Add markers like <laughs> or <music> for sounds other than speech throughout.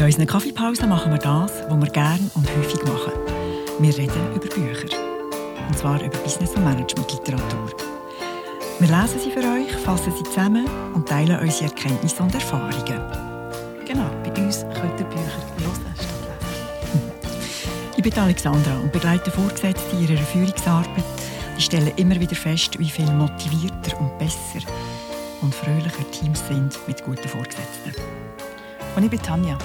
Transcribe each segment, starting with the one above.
Bei unseren Kaffeepausen machen wir das, was wir gerne und häufig machen. Wir reden über Bücher. Und zwar über Business- und Management-Literatur. Wir lesen sie für euch, fassen sie zusammen und teilen unsere Erkenntnisse und Erfahrungen. Genau, bei uns könnt ihr Bücher hören statt lesen. Ich bin Alexandra und begleite Vorgesetzte in ihrer Führungsarbeit. Die stellen immer wieder fest, wie viel motivierter und besser und fröhlicher Teams sind mit guten Vorgesetzten. Und ich bin Tanja.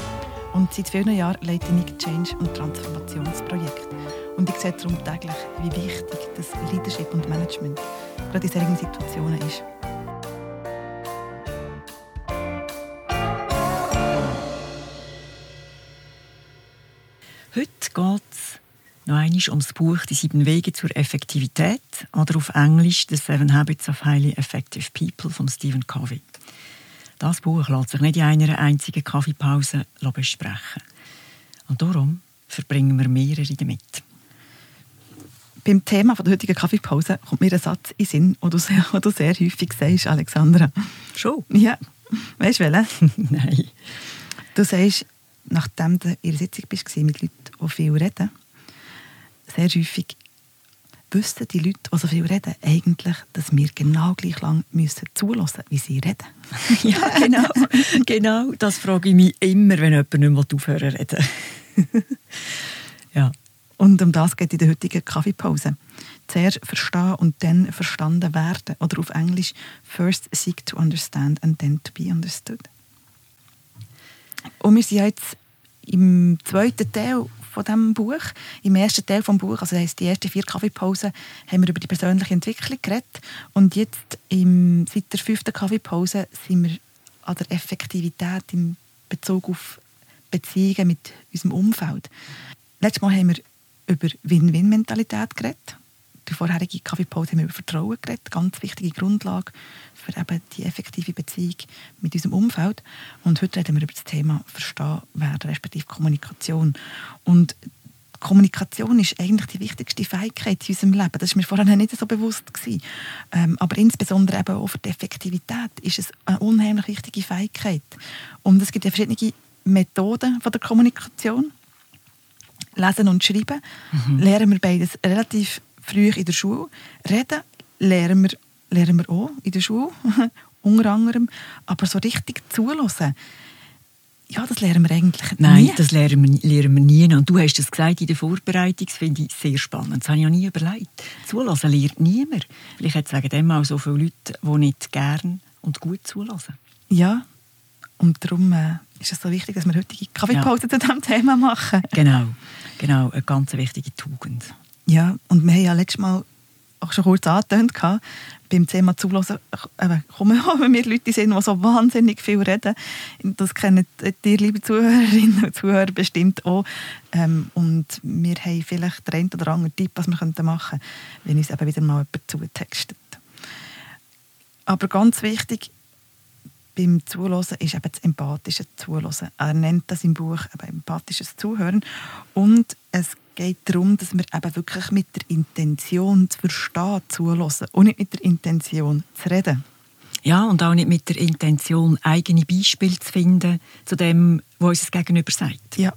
Und seit vielen Jahren leite ich Change- und Transformationsprojekte. Und ich sehe darum täglich, wie wichtig das Leadership und Management gerade in solchen Situationen ist. Heute geht es noch einmal ums Buch «Die sieben Wege zur Effektivität» oder auf Englisch «The Seven Habits of Highly Effective People» von Stephen Covey. Das Buch lässt sich nicht in einer einzigen Kaffeepause besprechen. Und darum verbringen wir mehrere damit. Beim Thema der heutigen Kaffeepause kommt mir ein Satz in den Sinn, den du sehr, den du sehr häufig sagst, Alexandra. Schon? Ja. Weißt du welchen? <laughs> Nein. Du sagst, nachdem du in der Sitzung bist, mit Leuten, die viel reden, sehr häufig wissen die Leute, die so viel reden, eigentlich, dass wir genau gleich lang müssen zulassen wie sie reden. <laughs> ja, genau. genau. Das frage ich mich immer, wenn jemand nicht mehr aufhören reden. <laughs> ja. Und um das geht in der heutigen Kaffeepause. Zuerst verstehen und dann verstanden werden. Oder auf Englisch First seek to understand and then to be understood. Und wir sind jetzt im zweiten Teil von diesem Buch. Im ersten Teil des Buches, also das heisst, die ersten vier Kaffeepausen, haben wir über die persönliche Entwicklung geredet. Und jetzt, im, seit der fünften Kaffeepause, sind wir an der Effektivität in Bezug auf Beziehungen mit unserem Umfeld. Letztes Mal haben wir über Win-Win-Mentalität geredet. Die vorherige Kaffeepause haben wir über Vertrauen geredet, ganz wichtige Grundlage für eben die effektive Beziehung mit unserem Umfeld. Und heute reden wir über das Thema Verstehen werden, respektive Kommunikation. Und Kommunikation ist eigentlich die wichtigste Fähigkeit in unserem Leben. Das war mir vorher nicht so bewusst. Gewesen. Ähm, aber insbesondere eben auch für die Effektivität ist es eine unheimlich wichtige Fähigkeit. Und es gibt ja verschiedene Methoden von der Kommunikation. Lesen und Schreiben mhm. lernen wir beides relativ früh in der Schule. Reden lernen wir, lernen wir auch in der Schule, <laughs> unter anderem. Aber so richtig zulassen, ja, das lernen wir eigentlich Nein, das lernen wir, lernen wir nie. Und du hast es gesagt in der Vorbereitung, das finde ich sehr spannend. Das habe ich auch nie überlegt. Zulassen lernt niemand. Vielleicht hat sagen dem auch so viele Leute, die nicht gern und gut zulassen. Ja, und darum äh, ist es so wichtig, dass wir heutige Kaffeepause ja. zu diesem Thema machen. Genau, genau, eine ganz wichtige Tugend. Ja, und wir haben ja letztes Mal auch schon kurz angetönt, beim Thema Zulassen äh, kommen wir Leute sind, die so wahnsinnig viel reden. Das kennen die, liebe Zuhörerinnen und Zuhörer, bestimmt auch. Ähm, und wir haben vielleicht den einen oder anderen Tipp, was wir machen könnten, wenn uns eben wieder mal jemand zutextet. Aber ganz wichtig, beim Zuhören ist eben das empathische Zuhören. Er nennt das im Buch eben empathisches Zuhören. Und es geht darum, dass wir eben wirklich mit der Intention zu verstehen zuhören und nicht mit der Intention zu reden. Ja, und auch nicht mit der Intention, eigene Beispiele zu finden zu dem, was uns das Gegenüber sagt. Ja,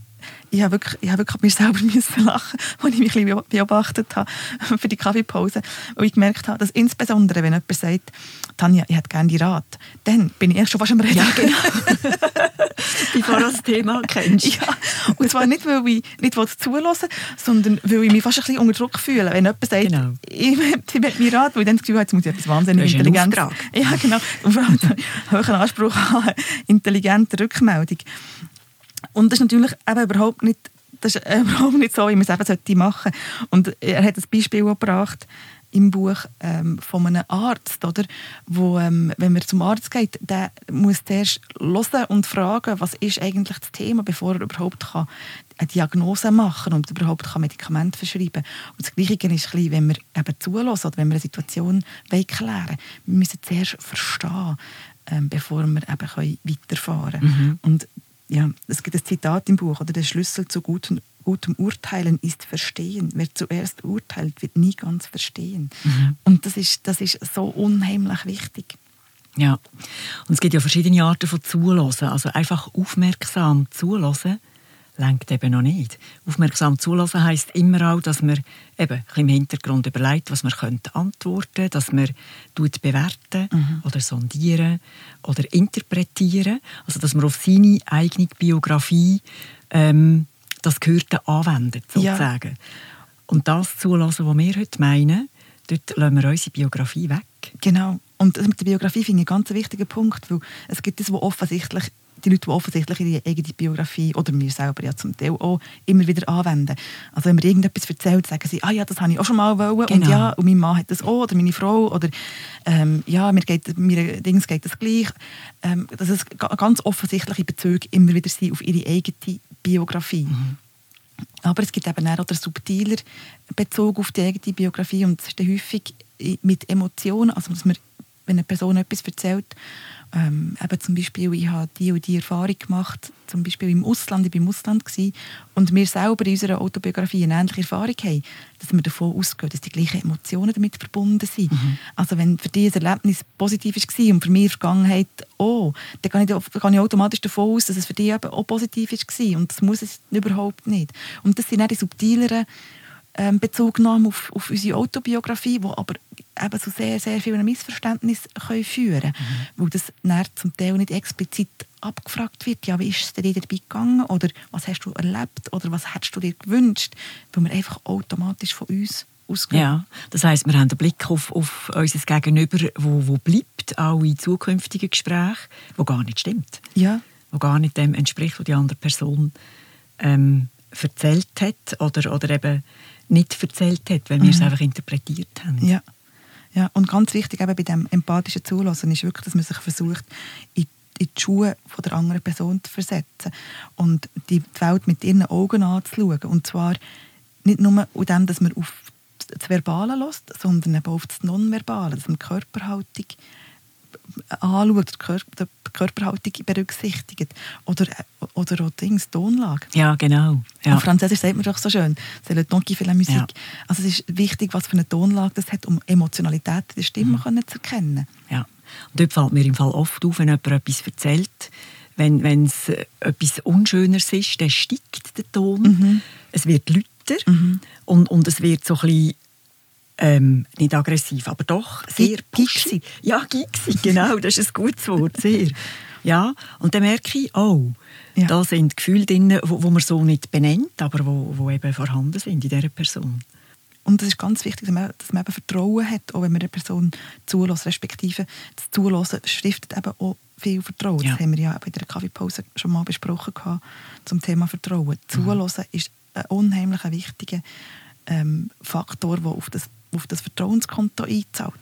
ich habe wirklich, ich habe wirklich mir selber <laughs> müssen lachen, als ich mich ein bisschen beobachtet habe <laughs> für die Kaffeepause. Und ich gemerkt habe, dass insbesondere, wenn jemand sagt, Tanja, ich hätte gerne die Rat, dann bin ich erst schon fast am Reden. Ja, genau. <laughs> Bevor du das Thema kennst. Ja, und zwar nicht, weil ich nicht zulassen sondern weil ich mich fast ein bisschen unter Druck fühle. Wenn jemand sagt, genau. ich möchte mir Rat, weil ich dann das Gefühl habe, jetzt muss ich etwas wahnsinnig intelligentes... Ja, genau. Und vor allem einen hohen Anspruch an intelligente Rückmeldung. Und das ist natürlich eben überhaupt nicht, das ist <laughs> überhaupt nicht so, wie man es eben machen sollte. Und er hat ein Beispiel gebracht im Buch ähm, von einem Arzt, oder? wo, ähm, wenn man zum Arzt geht, der muss zuerst hören und fragen, was ist eigentlich das Thema, bevor er überhaupt kann eine Diagnose machen und überhaupt kann Medikamente verschreiben kann. Und das Gleiche ist ein bisschen, wenn wir eben zulassen oder wenn wir eine Situation klären. Wir müssen zuerst verstehen, ähm, bevor wir eben weiterfahren können. Mhm. Und ja, es gibt ein Zitat im Buch, oder der Schlüssel zu gutem, gutem Urteilen ist Verstehen. Wer zuerst urteilt, wird nie ganz verstehen. Mhm. Und das ist, das ist so unheimlich wichtig. Ja, und es gibt ja verschiedene Arten von Zulassen. Also einfach aufmerksam zulassen lenkt eben noch nicht. Aufmerksam zulassen heisst immer auch, dass man eben im Hintergrund überlegt, was man könnte antworten, dass man tut bewerten mhm. oder sondieren oder interpretieren, also dass man auf seine eigene Biografie ähm, das Gehörte anwendet sozusagen. Ja. Und das zulassen, was wir heute meinen, dort lassen wir unsere Biografie weg. Genau. Und mit der Biografie finde ich einen ganz wichtigen Punkt, weil es gibt das, was offensichtlich die Leute, die offensichtlich ihre eigene Biografie oder mir selber ja zum Teil auch immer wieder anwenden. Also wenn mir irgendetwas erzählt, sagen sie, ah ja, das habe ich auch schon mal wollen genau. und ja, und mein Mann hat das auch oder meine Frau oder ähm, ja, mir geht, mir Dings geht das gleich. Ähm, dass es ganz offensichtliche Bezüge immer wieder sind auf ihre eigene Biografie. Mhm. Aber es gibt eben auch den subtiler Bezug auf die eigene Biografie und es ist dann häufig mit Emotionen, also dass man, wenn eine Person etwas erzählt, ähm, eben zum Beispiel, ich habe die und die Erfahrung gemacht, zum Beispiel im Ausland, ich war im Ausland gewesen, und wir selber in unserer Autobiografie eine ähnliche Erfahrung haben, dass wir davon ausgehen, dass die gleichen Emotionen damit verbunden sind. Mhm. Also wenn für dich ein Erlebnis positiv war und für mich Vergangenheit auch, dann kann ich, kann ich automatisch davon aus, dass es für dich eben auch positiv war und das muss es überhaupt nicht. Und das sind auch die subtileren ähm, Bezugnahme auf, auf unsere Autobiografie, die aber eben zu sehr, sehr vielen Missverständnissen können führen können. Mhm. Weil das zum Teil nicht explizit abgefragt wird, ja, wie ist es dir dabei gegangen oder was hast du erlebt oder was hättest du dir gewünscht, weil wir einfach automatisch von uns ausgehen. Ja, das heisst, wir haben einen Blick auf, auf unser Gegenüber, wo, wo bleibt, auch in zukünftigen Gesprächen, wo gar nicht stimmt. Ja. Wo gar nicht dem entspricht, was die andere Person ähm, erzählt hat oder, oder eben nicht erzählt hat, weil wir es mhm. einfach interpretiert haben. Ja. ja, und ganz wichtig eben bei dem empathischen Zulassen ist wirklich, dass man sich versucht, in in die Schuhe von der anderen Person zu versetzen und die Welt mit ihren Augen anzuschauen. Und zwar nicht nur in dem, dass man auf das Verbale lässt, sondern eben auf das Nonverbale, dass man die Körperhaltung anschaut, die Körperhaltung berücksichtigt. Oder, oder auch Dings, Tonlage. Ja, genau. Ja. Auf Französisch sagt man doch so schön, c'est le ton qui fait la musique. Ja. Also es ist wichtig, was für eine Tonlage das hat, um Emotionalität der Stimme mhm. zu erkennen. Ja. Und dort fällt mir im Fall oft auf, wenn jemand etwas erzählt, wenn es etwas Unschöneres ist, dann steigt der Ton, mhm. es wird lauter mhm. und, und es wird so ein bisschen ähm, nicht aggressiv, aber doch sehr pushy. Ja, gixig, genau, das ist ein gutes Wort, sehr. Ja, und dann merke ich, oh, ja. da sind Gefühle drin, wo, wo man so nicht benennt, aber wo, wo eben vorhanden sind in dieser Person. Und es ist ganz wichtig, dass man, dass man eben Vertrauen hat, auch wenn man eine Person zulässt, respektive das Zulassen stiftet eben auch viel Vertrauen. Ja. Das haben wir ja bei der Kaffeepause schon mal besprochen gehabt, zum Thema Vertrauen. Mhm. Zulassen ist ein unheimlich wichtiger ähm, Faktor, der auf das auf das Vertrauenskonto einzahlt.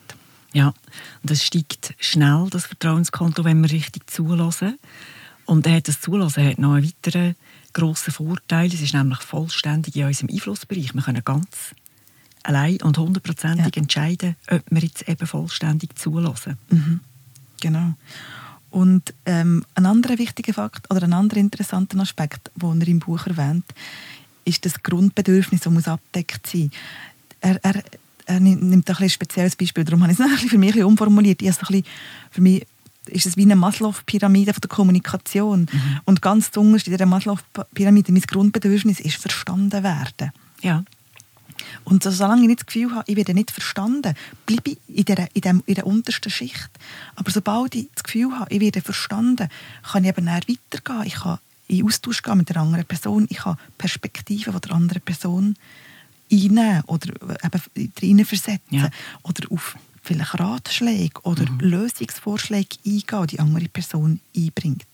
Ja, und das steigt schnell, das Vertrauenskonto, wenn wir richtig zulassen. Und das Zulassen hat noch einen weiteren grossen Vorteil. Es ist nämlich vollständig in unserem Einflussbereich. Wir können ganz allein und hundertprozentig ja. entscheiden, ob wir jetzt eben vollständig zulassen. Mhm. Genau. Und ähm, ein anderer wichtiger Fakt oder ein anderer interessanter Aspekt, den er im Buch erwähnt, ist das Grundbedürfnis, das muss abdeckt sein. Er, er er nimmt ein, ein spezielles Beispiel, darum habe ich es <laughs> für mich ein umformuliert. Ich ein bisschen, für mich ist es wie eine Maslow-Pyramide der Kommunikation. Mhm. Und ganz zuunterst in dieser Maslow-Pyramide, mein Grundbedürfnis ist verstanden werden. Ja. Und so, solange ich nicht das Gefühl habe, ich werde nicht verstanden, bleibe ich in der, in, dem, in der untersten Schicht. Aber sobald ich das Gefühl habe, ich werde verstanden, kann ich eben weitergehen. Ich kann in Austausch gehen mit der anderen Person. Ich kann Perspektiven von der anderen Person einnehmen oder eben reinversetzen ja. oder auf vielleicht Ratschläge oder mhm. Lösungsvorschläge eingehen, die andere Person einbringt.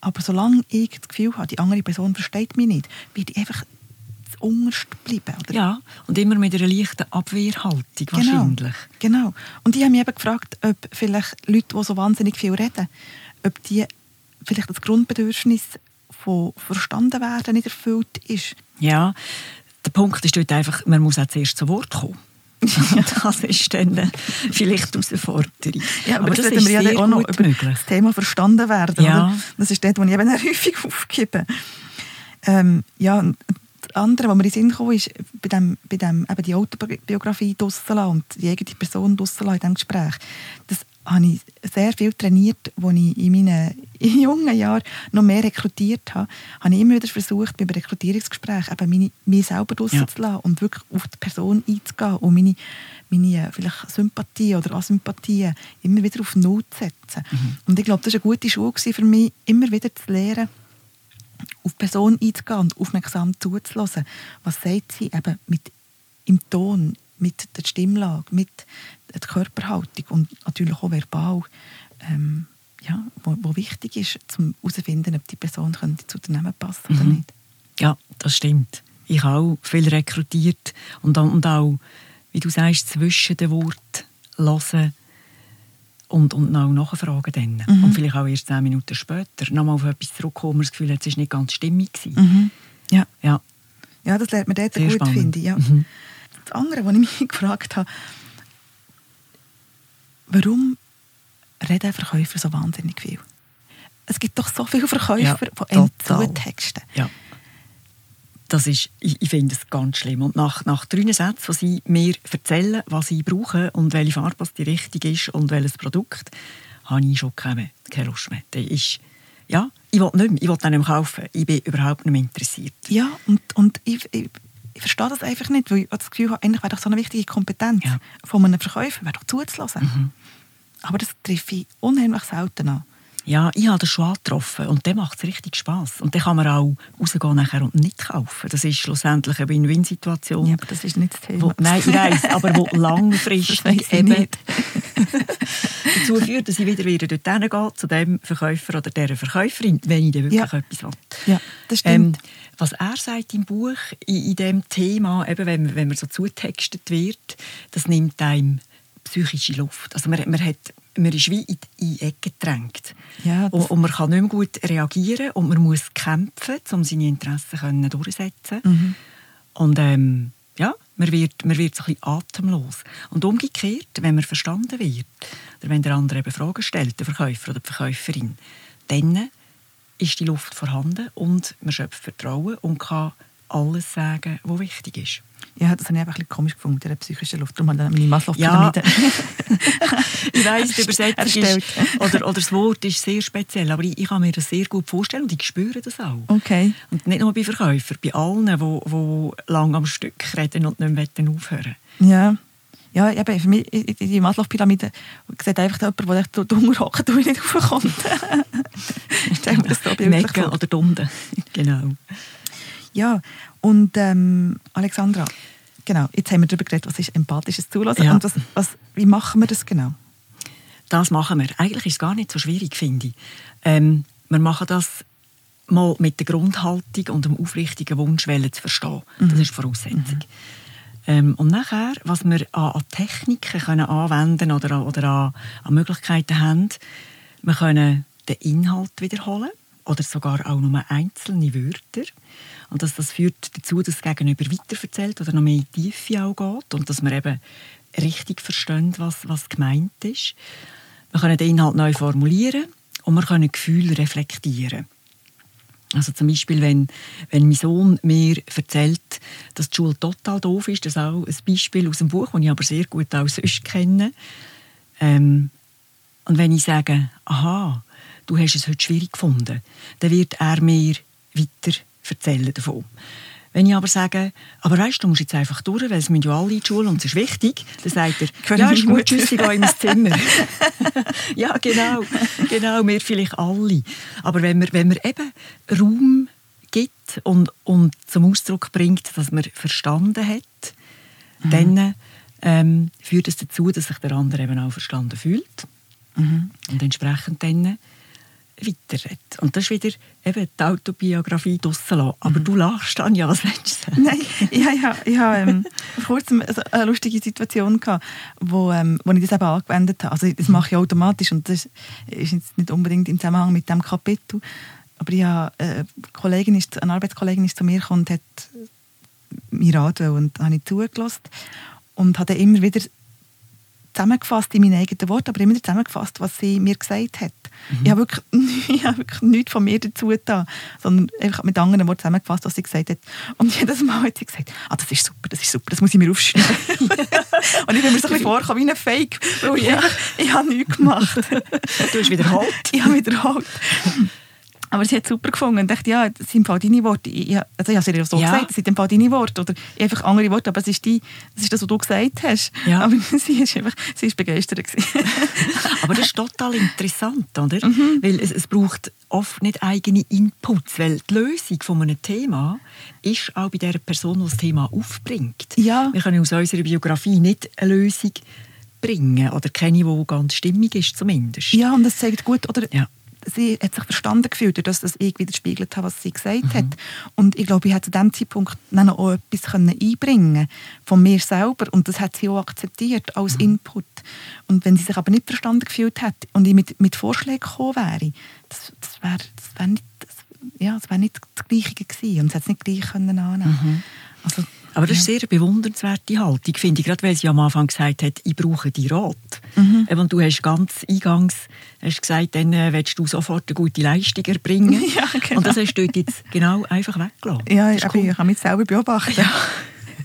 Aber solange ich das Gefühl habe, die andere Person versteht mich nicht, werde ich einfach unterst bleiben. Oder? Ja, und immer mit einer leichten Abwehrhaltung genau, wahrscheinlich. Genau. Und ich habe mich eben gefragt, ob vielleicht Leute, die so wahnsinnig viel reden, ob die vielleicht das Grundbedürfnis von verstanden werden nicht erfüllt ist. Ja, der Punkt ist dort einfach, man muss auch zuerst zu Wort kommen. <laughs> das ist dann äh, vielleicht die Herausforderung. Ja, aber, aber das, das ist wir ja auch noch über möglich. das Thema verstanden werden. Ja. Oder? Das ist dort, wo ich eben <laughs> häufig aufgebe. Ähm, ja, das andere, was mir in den Sinn kam, ist, bei dem, bei dem eben die Autobiografie draussen und die eigene Person draussen in diesem Gespräch, dass habe ich sehr viel trainiert, als ich in meinen <laughs> jungen Jahren noch mehr rekrutiert habe, habe ich immer wieder versucht, beim Rekrutierungsgespräch eben meine, mich selber rauszulassen ja. und wirklich auf die Person einzugehen und meine, meine äh, vielleicht Sympathien oder Asympathien immer wieder auf Null zu setzen. Mhm. Und ich glaube, das war eine gute Schule für mich, immer wieder zu lernen, auf die Person einzugehen und aufmerksam zuzulassen. Was sagt sie eben mit im Ton, mit der Stimmlage, mit der Körperhaltung und natürlich auch verbal, ähm, ja, wo, wo, wichtig ist, um herauszufinden, ob die Person könnte zu Unternehmen passen mhm. oder nicht. Ja, das stimmt. Ich habe auch viel rekrutiert und, und auch, wie du sagst, zwischen den Worten hören und, und auch nachfragen dann. Mhm. Und vielleicht auch erst zehn Minuten später nochmal auf etwas zurückkommen, das Gefühl hat, es war nicht ganz stimmig. Mhm. Ja. ja. Ja, das lernt man dort Sehr gut, finde ich. Ja. Mhm. Das andere, was ich <laughs> mich gefragt habe, warum reden Verkäufer so wahnsinnig viel? Es gibt doch so viele Verkäufer, ja, die einen zutexten. Ja. Das ist, ich, ich finde es ganz schlimm. Und nach, nach drei Sätzen, wo sie mir erzählen, was sie brauchen und welche Farbe die richtig ist und welches Produkt, habe ich schon keine, keine Lust mehr. Das ist, ja, ich will nicht mehr, ich will nicht mehr kaufen. Ich bin überhaupt nicht mehr interessiert. Ja, und, und ich, ich, ich verstehe das einfach nicht, weil ich das Gefühl habe, eigentlich wäre doch so eine wichtige Kompetenz ja. von einem Verkäufer, wäre doch zuzulassen. Mhm. Aber das treffe ich unheimlich selten an. Ja, ich habe den schon getroffen und dann macht es richtig Spass. Und dann kann man auch rausgehen nachher und nicht kaufen. Das ist schlussendlich eine Win-Win-Situation. Ja, aber das ist nicht das Thema. Wo, nein, ich weiss, aber wo <laughs> langfristig eben <laughs> dazu führt, dass ich wieder, wieder dorthin gehe, zu dem Verkäufer oder dieser Verkäuferin, wenn ich dann wirklich ja. etwas will. Ja, das stimmt. Ähm, was er sagt im Buch, in, in dem Thema, eben wenn, wenn man so zutextet wird, das nimmt einem psychische Luft. Also man, man, hat, man ist wie in die Ecke gedrängt. Ja, und, und, man kann nicht mehr gut reagieren und man muss kämpfen, um seine Interessen können durchzusetzen. Mhm. Und ähm, ja, man wird, man wird so ein bisschen atemlos. Und umgekehrt, wenn man verstanden wird, oder wenn der andere eben Fragen stellt, der Verkäufer oder die Verkäuferin, dann ist die Luft vorhanden und man schöpft Vertrauen und kann alles sagen, was wichtig ist. Ja, das habe ich einfach ein bisschen komisch gefunden, der psychischen Luft. Darum habe ich meine Maslow-Pyramide. Ja. <laughs> ich weiss, die <laughs> Übersetzung ist, oder, oder das Wort ist sehr speziell, aber ich, ich kann mir das sehr gut vorstellen und ich spüre das auch. Okay. Und nicht nur bei Verkäufern, bei allen, die, die lang am Stück reden und nicht mehr aufhören Ja. Ja, eben, für mich, die Maslow-Pyramide sieht einfach jemand, der echt dumm hockt und nicht <laughs> raufkommt. Stell mir das so Mecken oder Dunde. genau. Ja, und ähm, Alexandra, genau, jetzt haben wir darüber geredet, was ist empathisches Zulassen ja. und was, was, wie machen wir das genau? Das machen wir. Eigentlich ist es gar nicht so schwierig, finde ich. Ähm, wir machen das mal mit der Grundhaltung und dem aufrichtigen Wunsch zu verstehen. Mhm. Das ist die Voraussetzung. Mhm. Ähm, und nachher, was wir an, an Techniken können anwenden oder, oder an, an Möglichkeiten haben, wir können den Inhalt wiederholen oder sogar auch nur einzelne Wörter. Und das, das führt dazu, dass das Gegenüber weiterverzählt oder noch mehr in die Tiefe auch geht und dass man eben richtig versteht, was, was gemeint ist. Wir können den Inhalt neu formulieren und wir können Gefühle reflektieren. Also zum Beispiel, wenn, wenn mein Sohn mir erzählt, dass die Schule total doof ist, das ist auch ein Beispiel aus dem Buch, das ich aber sehr gut auch sonst kenne. Ähm, und wenn ich sage, aha, du hast es heute schwierig gefunden, dann wird er mir weiter erzählen davon. Wenn ich aber sage, aber weißt du, musst jetzt einfach durch, weil es müssen ja alle in die Schule und es ist wichtig, dann sagt er, ja, ist gut, tschüss, ich gehe ins Zimmer. <laughs> <laughs> ja, genau, genau, wir vielleicht alle. Aber wenn man, wenn man eben Raum gibt und, und zum Ausdruck bringt, dass man verstanden hat, mhm. dann ähm, führt es das dazu, dass sich der andere eben auch verstanden fühlt. Mhm. Und entsprechend dann weiterredet. Und das ist wieder eben die Autobiografie draussen lassen. Aber mhm. du lachst, Anja, was willst <laughs> du sagen? Nein, ich, ja, ich hatte ähm, vor kurzem eine lustige Situation, gehabt, wo, ähm, wo ich das eben angewendet habe. Also das mache ich automatisch und das ist jetzt nicht unbedingt im Zusammenhang mit diesem Kapitel. Aber ich habe, äh, eine, Kollegin ist, eine Arbeitskollegin ist zu mir gekommen und hat mir raten und habe ich zugelassen und habe immer wieder zusammengefasst in meinen eigenen Worten, aber immer wieder zusammengefasst, was sie mir gesagt hat. Mhm. Ich habe wirklich, <laughs> ich habe wirklich nichts von mir dazu getan, sondern einfach mit anderen Worten zusammengefasst, was sie gesagt hat. Und jedes Mal hat sie gesagt, ah, das ist super, das ist super, das muss ich mir aufschreiben. <laughs> und ich bin mir so ein bisschen vorgekommen wie ein Fake, weil ja. ich, ich habe nichts gemacht. du hast wiederholt. <laughs> ich habe wiederholt. Aber sie hat es super gefunden und dachte, ja, das sind deine Worte. Ich, also ich habe es ihr so ja. gesagt, das sind deine Worte oder einfach andere Worte, aber es ist, die, das, ist das, was du gesagt hast. Ja. Aber <laughs> sie ist einfach sie ist begeistert. <laughs> aber das ist total interessant, oder? Mhm. Weil es, es braucht oft nicht eigene Inputs, weil die Lösung von einem Thema ist auch bei der Person, die das Thema aufbringt. Ja. Wir können aus unserer Biografie nicht eine Lösung bringen oder keine, die ganz stimmig ist zumindest. Ja, und das zeigt gut, oder ja sie hat sich verstanden gefühlt, dass das ich widerspiegelt habe, was sie gesagt mhm. hat. Und ich glaube, ich hätte zu diesem Zeitpunkt dann auch etwas einbringen von mir selber und das hat sie auch akzeptiert als mhm. Input. Und wenn sie sich aber nicht verstanden gefühlt hätte und ich mit, mit Vorschlägen gekommen wäre, das, das wäre das wär nicht, das, ja, das wär nicht das Gleiche gewesen und sie hätte es nicht gleich können annehmen mhm. also, aber das ist eine sehr bewundernswerte Haltung, finde ich, gerade weil sie am Anfang gesagt hat, ich brauche die Rat. Mhm. Und du hast ganz eingangs hast gesagt, dann äh, willst du sofort eine gute Leistung erbringen. <laughs> Ja, genau. Und das hast du jetzt genau einfach weggelassen. Ja, ich, cool. ich kann mich selber beobachten. Ja.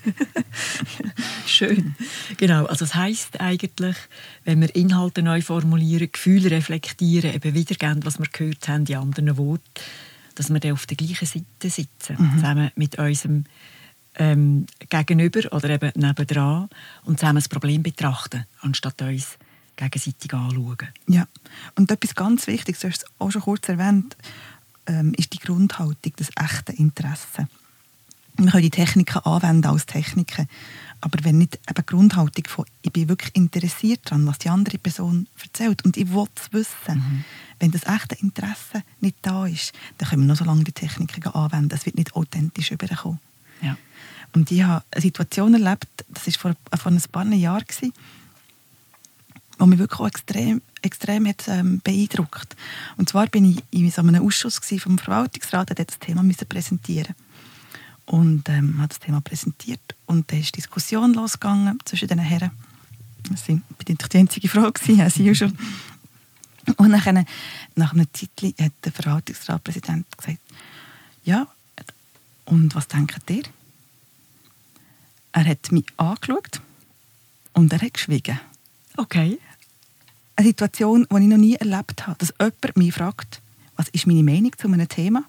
<laughs> Schön. Genau, also das heisst eigentlich, wenn wir Inhalte neu formulieren, Gefühle reflektieren, eben wiedergeben, was wir gehört haben in anderen Worten, dass wir dann auf der gleichen Seite sitzen, mhm. zusammen mit unserem ähm, gegenüber oder eben nebendran und zusammen das Problem betrachten, anstatt uns gegenseitig anschauen. Ja, und etwas ganz Wichtiges, du hast es auch schon kurz erwähnt, ähm, ist die Grundhaltung, das echte Interesse. Wir können die Techniken anwenden als Techniken, aber wenn nicht eben die Grundhaltung von ich bin wirklich interessiert daran, was die andere Person erzählt und ich will es wissen, mhm. wenn das echte Interesse nicht da ist, dann können wir noch so lange die Techniken anwenden, es wird nicht authentisch überkommen. Ja. Und ich habe eine Situation erlebt, das war vor, vor ein paar Jahren, die mich wirklich extrem, extrem hat, ähm, beeindruckt. Und zwar bin ich in so einem Ausschuss vom Verwaltungsrat, der das Thema müssen präsentieren und ähm, hat das Thema präsentiert und da ist Diskussion losgegangen zwischen den Herren. Ich war die einzige Frau, sie schon. Und nach, einer, nach einer Zeit hat der Verwaltungsratpräsident gesagt, ja, und was denkt ihr? Er hat mich angeschaut und er hat geschwiegen. Okay. Eine Situation, die ich noch nie erlebt habe, dass jemand mich fragt, was ist meine Meinung zu einem Thema?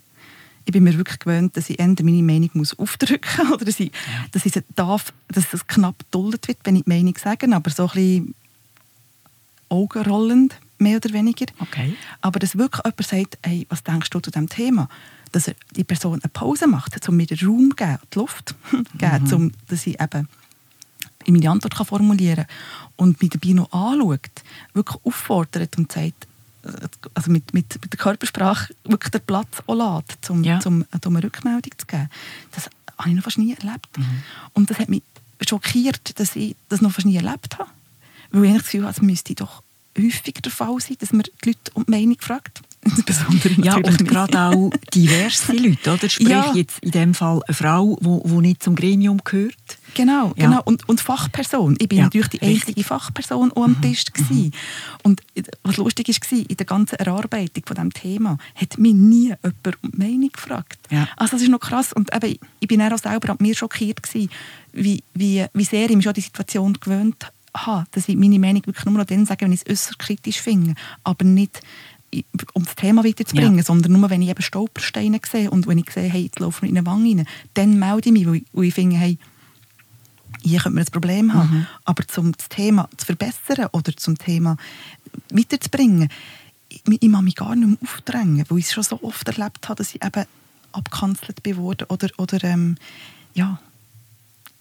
Ich bin mir wirklich gewöhnt, dass ich entweder meine Meinung muss aufdrücken muss <laughs> oder dass ich, ja. dass, ich darf, dass es knapp duldet wird, wenn ich die Meinung sage, aber so ein bisschen augenrollend, mehr oder weniger. Okay. Aber dass wirklich jemand sagt, hey, was denkst du zu diesem Thema? Dass die Person eine Pause macht, um mir den Raum zu geben, die Luft <laughs> geben, mhm. um, dass ich eben meine Antwort kann formulieren kann und mich dabei noch anschaut, wirklich auffordert und sagt, also mit, mit, mit der Körpersprache wirklich den Platz auch lässt, um, ja. um, um eine Rückmeldung zu geben. Das habe ich noch fast nie erlebt. Mhm. Und das hat mich schockiert, dass ich das noch fast nie erlebt habe. Weil ich das Gefühl habe, es müsste doch häufiger der Fall sein, dass man die Leute um die Meinung fragt. Insbesondere <laughs> ja, und gerade auch diverse Leute, oder? Sprich ja. jetzt in dem Fall eine Frau, die nicht zum Gremium gehört. Genau, ja. genau. Und, und Fachperson. Ich bin ja, natürlich die einzige. Fachperson am mhm. Tisch. Mhm. Und was lustig war, in der ganzen Erarbeitung von diesem Thema hat mich nie jemand um die Meinung gefragt. Ja. Also das ist noch krass. Und eben, ich bin auch selber an mir schockiert gewesen, wie, wie, wie sehr ich mich an die Situation gewöhnt habe, dass ich meine Meinung wirklich nur noch dann sage, wenn ich es äußerst kritisch finde, aber nicht um das Thema weiterzubringen, ja. sondern nur, wenn ich eben Stolpersteine sehe und wenn ich sehe, hey, jetzt laufen wir in eine Wange rein, dann melde ich mich, weil ich, weil ich finde, hey, hier könnte man ein Problem haben. Mhm. Aber um das Thema zu verbessern oder zum Thema weiterzubringen, ich, ich mag mich gar nicht mehr aufdrängen, weil ich es schon so oft erlebt habe, dass ich eben abgekanzelt bin worden oder, oder ähm, ja,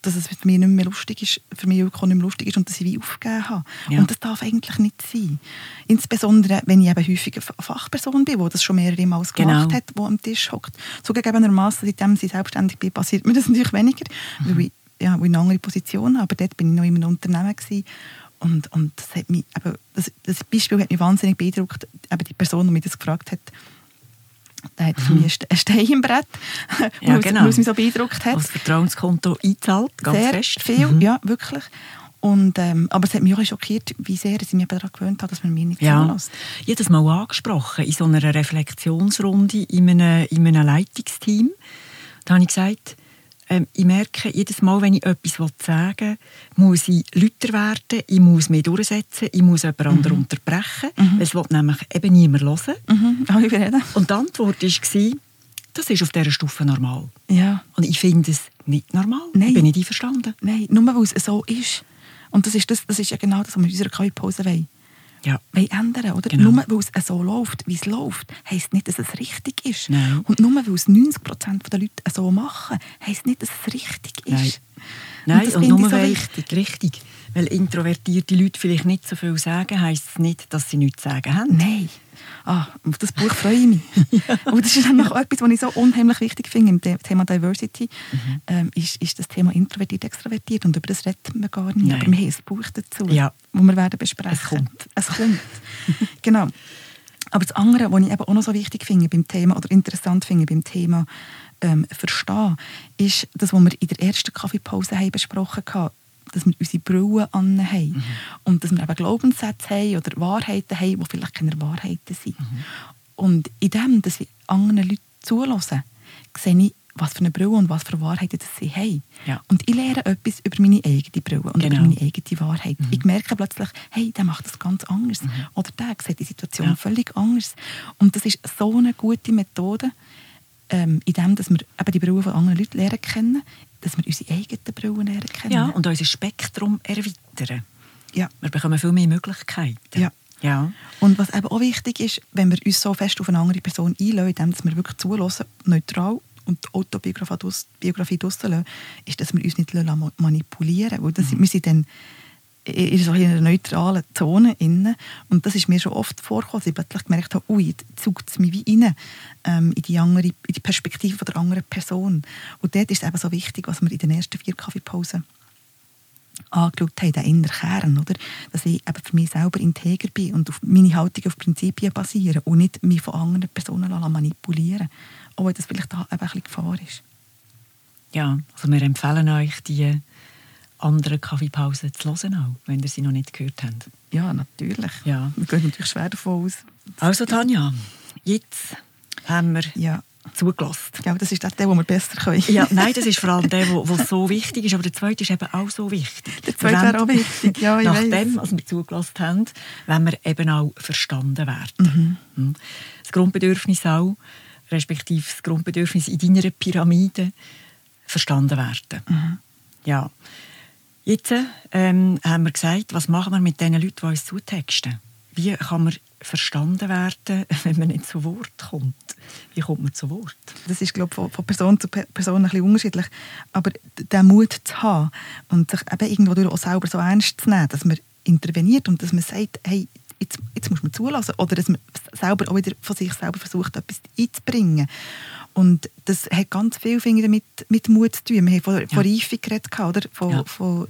dass es für mich nicht mehr lustig ist, für mich nicht mehr lustig ist und dass ich wie aufgegeben habe. Ja. Und das darf eigentlich nicht sein. Insbesondere, wenn ich eben häufig eine Fachperson bin, die das schon mehrere Mal gemacht genau. hat, die am Tisch hockt. Zugegebenermaßen, seitdem ich selbstständig bin, passiert mir das <laughs> natürlich weniger, mhm. weil ich, ja, weil ich eine andere Position habe. Aber dort bin ich noch in einem Unternehmen gewesen. Und, und das, hat mich, eben, das, das Beispiel hat mich wahnsinnig beeindruckt. Eben die Person, die mich das gefragt hat, da hat für mich ein Stein im Brett, ja, genau. weil es mich so beeindruckt hat. Das Vertrauenskonto einzahlt, ganz Sehr fest. viel, mhm. ja, wirklich. Und, ähm, aber es hat mich auch schockiert, wie sehr ich mich daran gewöhnt habe, dass man mir nicht ja. zulässt. Ich habe das mal angesprochen, in so einer Reflexionsrunde in einem, in einem Leitungsteam. Da habe ich gesagt, ähm, ich merke, jedes Mal, wenn ich etwas sagen will, muss ich lauter werden, ich muss mich durchsetzen, ich muss jemand mhm. anderen unterbrechen, mhm. es will nämlich eben niemand hören. Mhm. Und die Antwort war, das ist auf dieser Stufe normal. Ja. Und ich finde es nicht normal. Nein. Ich bin nicht einverstanden. Nein, nur weil es so ist. Und das ist, das, das ist ja genau das, was wir in unserer Kaffeepause wollen. Ja. Wollen ändern, oder? Genau. Nur weil es so läuft, wie es läuft, heisst nicht, dass es richtig ist. Nein. Und nur weil es 90 Prozent der Leute so machen, heisst nicht, dass es richtig ist. Nein, und, und nur so weil, wichtig. richtig. Weil introvertierte Leute vielleicht nicht so viel sagen, heisst es nicht, dass sie nichts zu sagen haben. Nein. Ah, auf das Buch freue ich mich. ja. <laughs> Aber das ist nämlich etwas, was ich so unheimlich wichtig finde im Thema Diversity, mhm. ähm, ist, ist das Thema introvertiert, extrovertiert und über das reden wir gar nicht. Nein. Aber wir haben ein Buch dazu, ja. wo wir werden besprechen. Es kommt. Es kommt. <laughs> genau. Aber das andere, was ich eben auch noch so wichtig finde beim Thema oder interessant finde beim Thema ähm, Verstehen, ist das, was wir in der ersten Kaffeepause haben besprochen haben dass wir unsere Brille anhaben mhm. und dass wir eben Glaubenssätze haben oder Wahrheiten haben, die vielleicht keine Wahrheiten sind. Mhm. Und in dem, dass ich anderen Leuten zulasse, sehe ich, was für eine Brille und was für Wahrheiten das sie haben. Ja. Und ich lerne etwas über meine eigene Brille und genau. über meine eigene Wahrheit. Mhm. Ich merke plötzlich, hey, der macht das ganz anders. Mhm. Oder der sieht die Situation ja. völlig anders. Und das ist so eine gute Methode, ähm, in dem, dass wir eben die Brille von anderen Leuten lernen kennen, dass wir unsere eigenen Brillen erkennen. Ja, und unser Spektrum erweitern. Ja. Wir bekommen viel mehr Möglichkeiten. Ja. Ja. Und was eben auch wichtig ist, wenn wir uns so fest auf eine andere Person einladen, dass wir wirklich zulassen, neutral und die Autobiografie rauslassen, ist, dass wir uns nicht manipulieren lassen. Weil mhm. wir sind dann in so einer neutralen Zone inne und das ist mir schon oft vorgekommen, dass ich plötzlich gemerkt habe, ui, jetzt saugt es mich wie rein ähm, in, die andere, in die Perspektive der anderen Person. Und dort ist es eben so wichtig, was wir in den ersten vier Kaffeepausen angeschaut haben, der innere Kern, oder? dass ich eben für mich selber integer bin und auf meine Haltung auf Prinzipien basiere und nicht mich von anderen Personen manipulieren auch wenn das vielleicht da eben ein bisschen Gefahr ist. Ja, also wir empfehlen euch, die anderen Kaffeepausen zu hören, auch, wenn ihr sie noch nicht gehört habt. Ja, natürlich. Ja. Wir gehen natürlich schwer davon aus. Also Tanja, jetzt haben wir ja. zugelassen. Ja, das ist der, den wir besser können. ja, nein, das ist vor allem der, der <laughs> so wichtig ist. Aber der zweite ist eben auch so wichtig. Der zweite wäre auch wichtig, ja, ich Nachdem, als wir zugelassen haben, wenn wir eben auch verstanden werden. Mhm. Hm. Das Grundbedürfnis auch, respektive das Grundbedürfnis in deiner Pyramide, verstanden werden. Mhm. Ja. Jetzt ähm, haben wir gesagt, was machen wir mit den Leuten, die uns zutexten? Wie kann man verstanden werden, <laughs> wenn man nicht zu Wort kommt? Wie kommt man zu Wort? Das ist, glaube ich, von, Person zu Person ein bisschen unterschiedlich. Aber den Mut zu haben und sich eben irgendwo auch selber so ernst zu nehmen, dass man interveniert und dass man sagt, hey, jetzt, jetzt muss man zulassen. Oder dass man selber auch wieder von sich selber versucht, etwas einzubringen. Und das hat ganz viel finde ich, damit mit Mut zu tun. Wir haben von, ja. von Reifung geredet, oder? Von, ja. von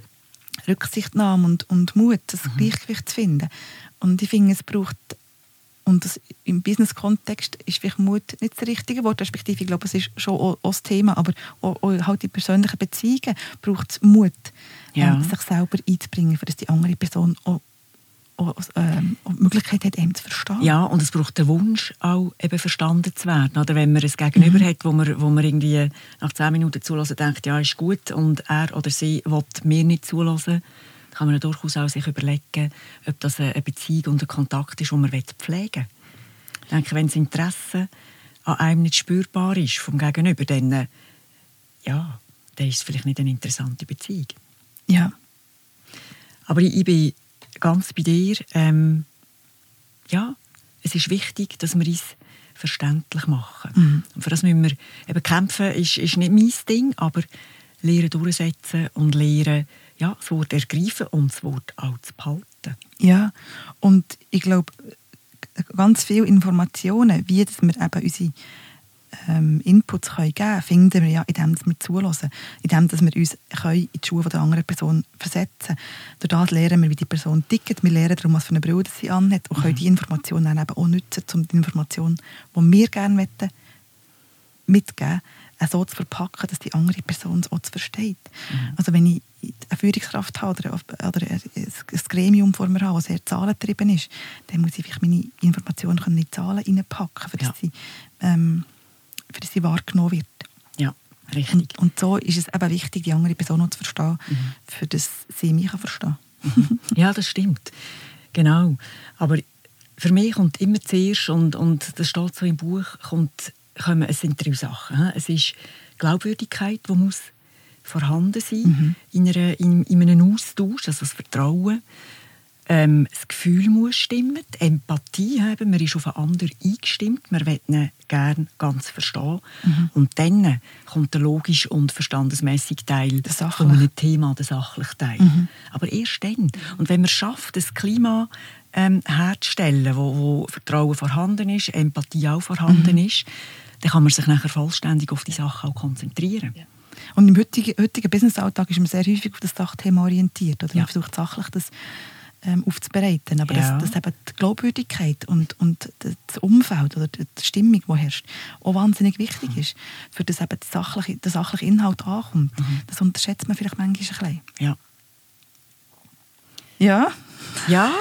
Rücksichtnahme und, und Mut, das mhm. Gleichgewicht zu finden. Und ich finde, es braucht, und das, im Business-Kontext ist vielleicht Mut nicht das richtige Wort, respektive ich glaube, es ist schon auch, auch das Thema, aber auch, auch halt die persönlichen Beziehungen braucht es Mut, ja. sich selber einzubringen, für dass die andere Person auch ähm, die Möglichkeit hat, ihm zu verstehen. Ja, und es braucht den Wunsch, auch eben verstanden zu werden. Oder wenn man ein Gegenüber mhm. hat, wo man, wo man irgendwie nach zehn Minuten zulassen denkt, ja, ist gut, und er oder sie will mir nicht zulassen, kann man durchaus auch sich überlegen, ob das eine Beziehung und ein Kontakt ist, den man pflegen will. Ich denke, wenn das Interesse an einem nicht spürbar ist vom Gegenüber, dann, äh, ja, dann ist es vielleicht nicht eine interessante Beziehung. Ja. Aber ich, ich bin ganz bei dir. Ähm, ja, es ist wichtig, dass wir uns verständlich machen. Mhm. Und für das müssen wir eben kämpfen, ist, ist nicht mein Ding, aber lernen durchsetzen und lernen, ja, das Wort ergreifen und das Wort auch zu behalten. Ja, und ich glaube, ganz viele Informationen, wie dass wir eben unsere ähm, Inputs können geben können, finden wir ja, indem wir zulassen, indem wir uns können in die Schuhe der anderen Person versetzen können. Durch das lernen wir, wie die Person tickt, wir lernen darum, was für eine Brille sie anhat und können mhm. die Informationen dann eben auch nutzen, um die Information, die wir gerne möchten, mitgeben so zu verpacken, dass die andere Person es auch versteht. Mhm. Also wenn ich eine Führungskraft habe oder, oder ein, Gremium vor mir habe, das sehr zahlentrieben ist, dann muss ich meine Informationen in die Zahlen reinpacken, für, ja. sie, ähm, für sie wahrgenommen wird. Ja, richtig. Und, und, so ist es eben wichtig, die andere Person zu verstehen, mhm. für dass sie mich verstehen kann. Mhm. ja, das stimmt. Genau. Aber für mich kommt immer zuerst, und, und das steht so im Buch, kommt, kommen, es sind drei Sachen. Es ist Glaubwürdigkeit, die muss vorhanden sein mhm. in, einer, in, in einem Austausch, also das Vertrauen. Ähm, das Gefühl muss stimmen, die Empathie haben, man ist auf einen anderen eingestimmt, man will ihn gerne ganz verstehen. Mhm. Und dann kommt der logische und verstandesmäßige Teil von einem Thema, der sachliche Teil. Mhm. Aber erst dann. Und wenn man schafft, das Klima ähm, herzustellen, wo, wo Vertrauen vorhanden ist, Empathie auch vorhanden mhm. ist, dann kann man sich nachher vollständig auf die Sache auch konzentrieren. Ja. Und im heutigen, heutigen Business-Alltag ist man sehr häufig auf das Sachthema orientiert. Oder ja. man versucht sachlich das ähm, aufzubereiten. Aber ja. dass, dass eben die Glaubwürdigkeit und, und das Umfeld oder die Stimmung, die herrscht, auch wahnsinnig wichtig mhm. ist, für das eben der sachliche, der sachliche Inhalt ankommt. Mhm. Das unterschätzt man vielleicht manchmal ein bisschen. Ja. Ja. Ja,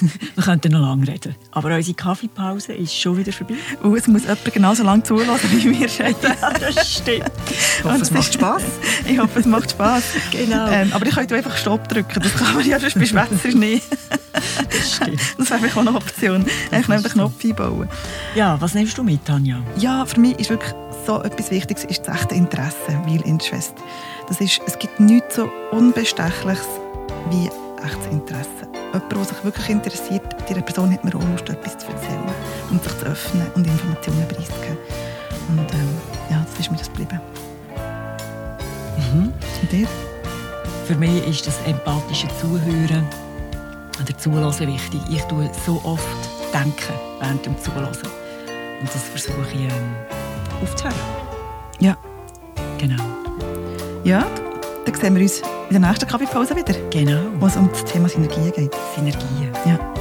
<laughs> wir könnten noch lange reden. Aber unsere Kaffeepause ist schon wieder vorbei. Und es muss jemand genauso lange zulassen, wie wir reden. ja, das stimmt. <laughs> Ich hoffe, es macht Spass. <laughs> ich hoffe, es macht Spass. Genau. Ähm, aber ich könnte einfach Stopp drücken. Das kann man ja sonst bei Schwätzer nicht. das stimmt. Das wäre auch eine Option. Ich nehme den Knopf einbauen. Ja, was nimmst du mit, Tanja? Ja, für mich ist wirklich so etwas Wichtiges ist das echte Interesse, weil Interest. Das ist, es gibt nichts so Unbestechliches wie echtes Interesse. Jemand, der sich wirklich interessiert, dieser Person hat man auch Lust, etwas zu erzählen und sich zu öffnen und Informationen preiszugeben. Und ähm, ja, das ist mir das geblieben. Mhm. Und dir? Für mich ist das empathische Zuhören oder Zulassen wichtig. Ich tue so oft denken während dem Zulassen. Und das versuche ich ähm, aufzuhören. Ja. Genau. Ja, dann sehen wir uns in der nächsten Kaffeepause wieder. Genau. Wo es um das Thema Synergien geht. Synergien. Ja.